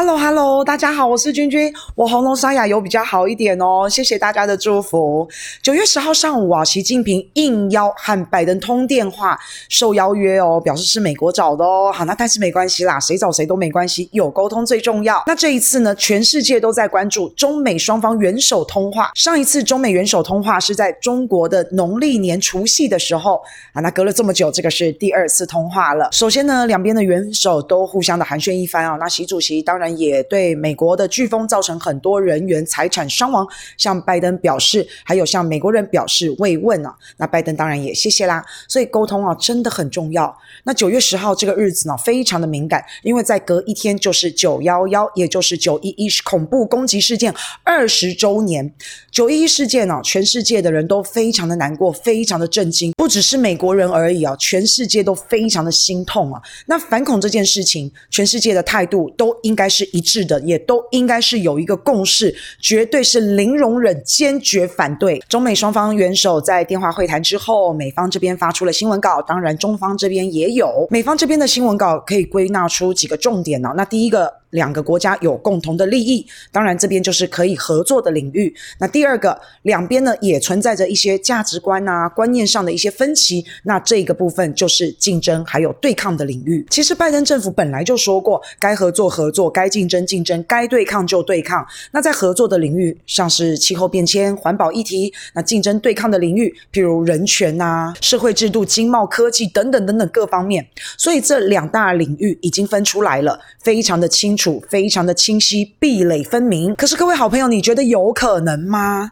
Hello Hello，大家好，我是君君，我喉咙沙哑有比较好一点哦，谢谢大家的祝福。九月十号上午啊，习近平应邀和拜登通电话，受邀约哦，表示是美国找的哦。好，那但是没关系啦，谁找谁都没关系，有沟通最重要。那这一次呢，全世界都在关注中美双方元首通话。上一次中美元首通话是在中国的农历年除夕的时候啊，那隔了这么久，这个是第二次通话了。首先呢，两边的元首都互相的寒暄一番啊，那习主席当。然也对美国的飓风造成很多人员财产伤亡，向拜登表示，还有向美国人表示慰问啊。那拜登当然也谢谢啦。所以沟通啊真的很重要。那九月十号这个日子呢非常的敏感，因为在隔一天就是九幺幺，也就是九一一恐怖攻击事件二十周年。九一一事件呢，全世界的人都非常的难过，非常的震惊，不只是美国人而已啊，全世界都非常的心痛啊。那反恐这件事情，全世界的态度都应该是是一致的，也都应该是有一个共识，绝对是零容忍，坚决反对。中美双方元首在电话会谈之后，美方这边发出了新闻稿，当然中方这边也有。美方这边的新闻稿可以归纳出几个重点呢？那第一个。两个国家有共同的利益，当然这边就是可以合作的领域。那第二个，两边呢也存在着一些价值观啊、观念上的一些分歧。那这个部分就是竞争还有对抗的领域。其实拜登政府本来就说过，该合作合作，该竞争竞争，该对抗就对抗。那在合作的领域，像是气候变迁、环保议题；那竞争对抗的领域，譬如人权啊、社会制度、经贸、科技等等等等各方面。所以这两大领域已经分出来了，非常的清。非常的清晰，壁垒分明。可是各位好朋友，你觉得有可能吗？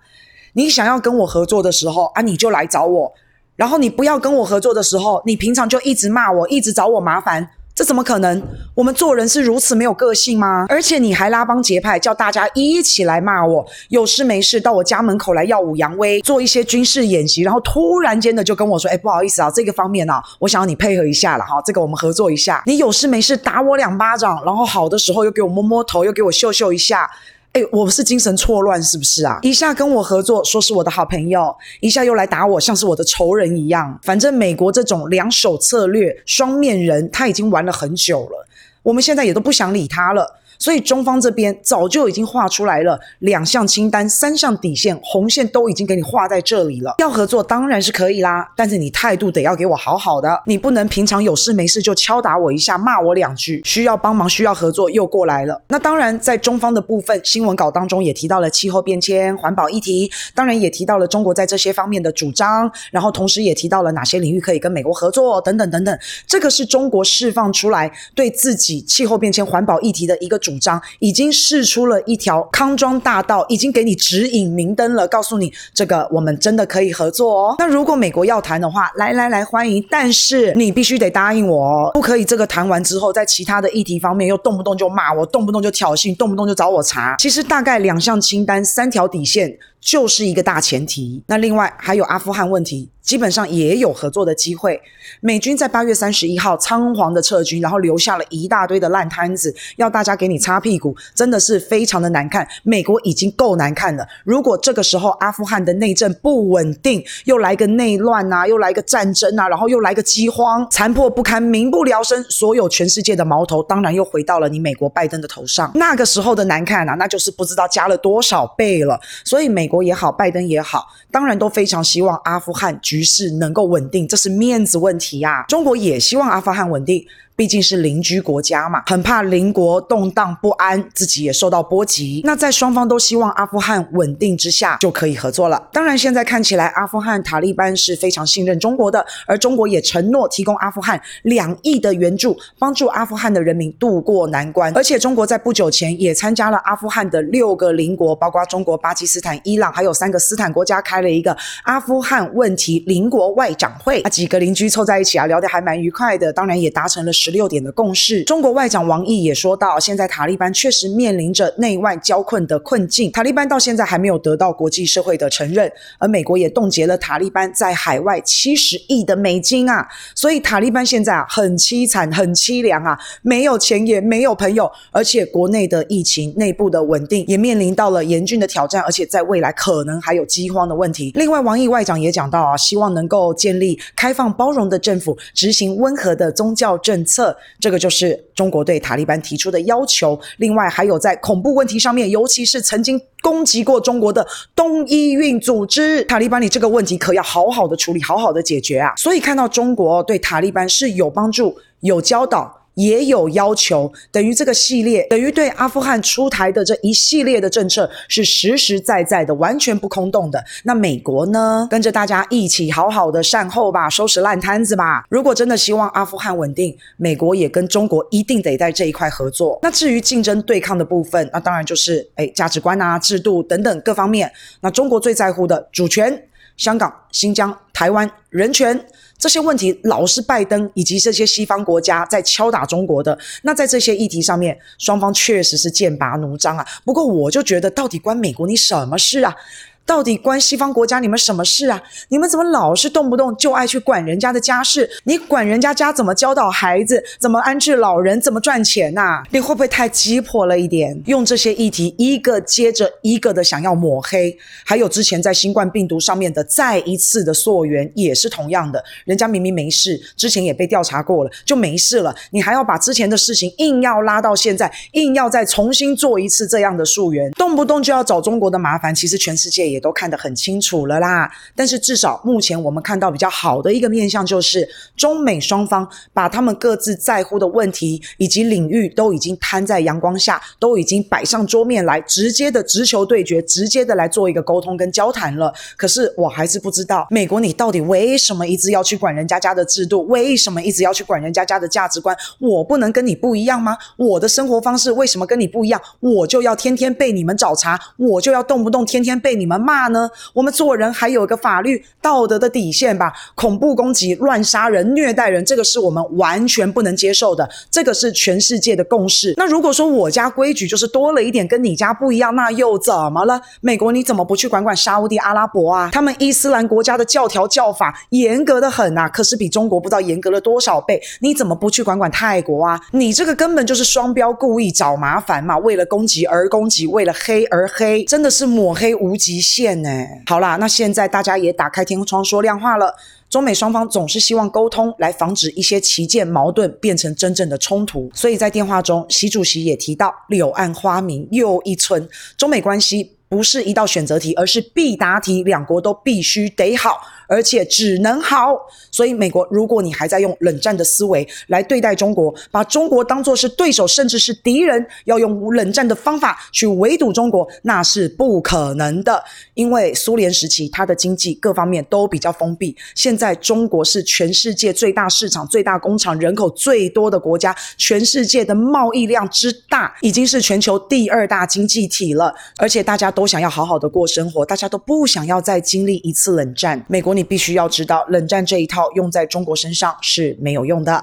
你想要跟我合作的时候啊，你就来找我；然后你不要跟我合作的时候，你平常就一直骂我，一直找我麻烦。这怎么可能？我们做人是如此没有个性吗？而且你还拉帮结派，叫大家一起来骂我，有事没事到我家门口来耀武扬威，做一些军事演习，然后突然间的就跟我说：“哎，不好意思啊，这个方面呢，我想要你配合一下了哈，这个我们合作一下。”你有事没事打我两巴掌，然后好的时候又给我摸摸头，又给我秀秀一下。哎，我是精神错乱是不是啊？一下跟我合作，说是我的好朋友，一下又来打我，像是我的仇人一样。反正美国这种两手策略、双面人，他已经玩了很久了，我们现在也都不想理他了。所以中方这边早就已经画出来了两项清单、三项底线，红线都已经给你画在这里了。要合作当然是可以啦，但是你态度得要给我好好的，你不能平常有事没事就敲打我一下、骂我两句，需要帮忙、需要合作又过来了。那当然，在中方的部分新闻稿当中也提到了气候变迁、环保议题，当然也提到了中国在这些方面的主张，然后同时也提到了哪些领域可以跟美国合作等等等等。这个是中国释放出来对自己气候变迁、环保议题的一个。主张已经试出了一条康庄大道，已经给你指引明灯了，告诉你这个我们真的可以合作哦。那如果美国要谈的话，来来来，欢迎，但是你必须得答应我哦，不可以这个谈完之后，在其他的议题方面又动不动就骂我，动不动就挑衅，动不动就找我茬。其实大概两项清单，三条底线。就是一个大前提。那另外还有阿富汗问题，基本上也有合作的机会。美军在八月三十一号仓皇的撤军，然后留下了一大堆的烂摊子，要大家给你擦屁股，真的是非常的难看。美国已经够难看了，如果这个时候阿富汗的内政不稳定，又来个内乱啊，又来个战争啊，然后又来个饥荒，残破不堪，民不聊生，所有全世界的矛头当然又回到了你美国拜登的头上。那个时候的难看啊，那就是不知道加了多少倍了。所以美美国。也好，拜登也好，当然都非常希望阿富汗局势能够稳定，这是面子问题呀。中国也希望阿富汗稳定。毕竟是邻居国家嘛，很怕邻国动荡不安，自己也受到波及。那在双方都希望阿富汗稳定之下，就可以合作了。当然，现在看起来阿富汗塔利班是非常信任中国的，而中国也承诺提供阿富汗两亿的援助，帮助阿富汗的人民渡过难关。而且，中国在不久前也参加了阿富汗的六个邻国，包括中国、巴基斯坦、伊朗，还有三个斯坦国家，开了一个阿富汗问题邻国外长会。啊，几个邻居凑在一起啊，聊得还蛮愉快的。当然，也达成了。十六点的共识。中国外长王毅也说到，现在塔利班确实面临着内外交困的困境。塔利班到现在还没有得到国际社会的承认，而美国也冻结了塔利班在海外七十亿的美金啊！所以塔利班现在啊很凄惨、很凄凉啊，没有钱也没有朋友，而且国内的疫情、内部的稳定也面临到了严峻的挑战，而且在未来可能还有饥荒的问题。另外，王毅外长也讲到啊，希望能够建立开放包容的政府，执行温和的宗教政策。策，这个就是中国对塔利班提出的要求。另外，还有在恐怖问题上面，尤其是曾经攻击过中国的东伊运组织，塔利班你这个问题可要好好的处理，好好的解决啊！所以看到中国对塔利班是有帮助、有教导。也有要求，等于这个系列，等于对阿富汗出台的这一系列的政策是实实在在的，完全不空洞的。那美国呢？跟着大家一起好好的善后吧，收拾烂摊子吧。如果真的希望阿富汗稳定，美国也跟中国一定得在这一块合作。那至于竞争对抗的部分，那当然就是诶价值观啊、制度等等各方面。那中国最在乎的主权、香港、新疆、台湾、人权。这些问题老是拜登以及这些西方国家在敲打中国的，那在这些议题上面，双方确实是剑拔弩张啊。不过我就觉得，到底关美国你什么事啊？到底关西方国家你们什么事啊？你们怎么老是动不动就爱去管人家的家事？你管人家家怎么教导孩子，怎么安置老人，怎么赚钱呐、你会不会太鸡婆了一点？用这些议题一个接着一个的想要抹黑，还有之前在新冠病毒上面的再一次的溯源也是同样的，人家明明没事，之前也被调查过了，就没事了，你还要把之前的事情硬要拉到现在，硬要再重新做一次这样的溯源，动不动就要找中国的麻烦，其实全世界也。也都看得很清楚了啦，但是至少目前我们看到比较好的一个面向，就是中美双方把他们各自在乎的问题以及领域都已经摊在阳光下，都已经摆上桌面来，直接的直球对决，直接的来做一个沟通跟交谈了。可是我还是不知道，美国你到底为什么一直要去管人家家的制度？为什么一直要去管人家家的价值观？我不能跟你不一样吗？我的生活方式为什么跟你不一样？我就要天天被你们找茬，我就要动不动天天被你们。骂呢？我们做人还有一个法律道德的底线吧？恐怖攻击、乱杀人、虐待人，这个是我们完全不能接受的。这个是全世界的共识。那如果说我家规矩就是多了一点，跟你家不一样，那又怎么了？美国你怎么不去管管沙乌地阿拉伯啊？他们伊斯兰国家的教条教法严格的很呐，可是比中国不知道严格了多少倍。你怎么不去管管泰国啊？你这个根本就是双标，故意找麻烦嘛！为了攻击而攻击，为了黑而黑，真的是抹黑无极限。线呢？好啦，那现在大家也打开天窗说亮话了。中美双方总是希望沟通来防止一些旗舰矛盾变成真正的冲突，所以在电话中，习主席也提到柳暗花明又一村，中美关系不是一道选择题，而是必答题，两国都必须得好。而且只能好，所以美国，如果你还在用冷战的思维来对待中国，把中国当作是对手，甚至是敌人，要用冷战的方法去围堵中国，那是不可能的。因为苏联时期，它的经济各方面都比较封闭，现在中国是全世界最大市场、最大工厂、人口最多的国家，全世界的贸易量之大，已经是全球第二大经济体了。而且大家都想要好好的过生活，大家都不想要再经历一次冷战。美国。你必须要知道，冷战这一套用在中国身上是没有用的。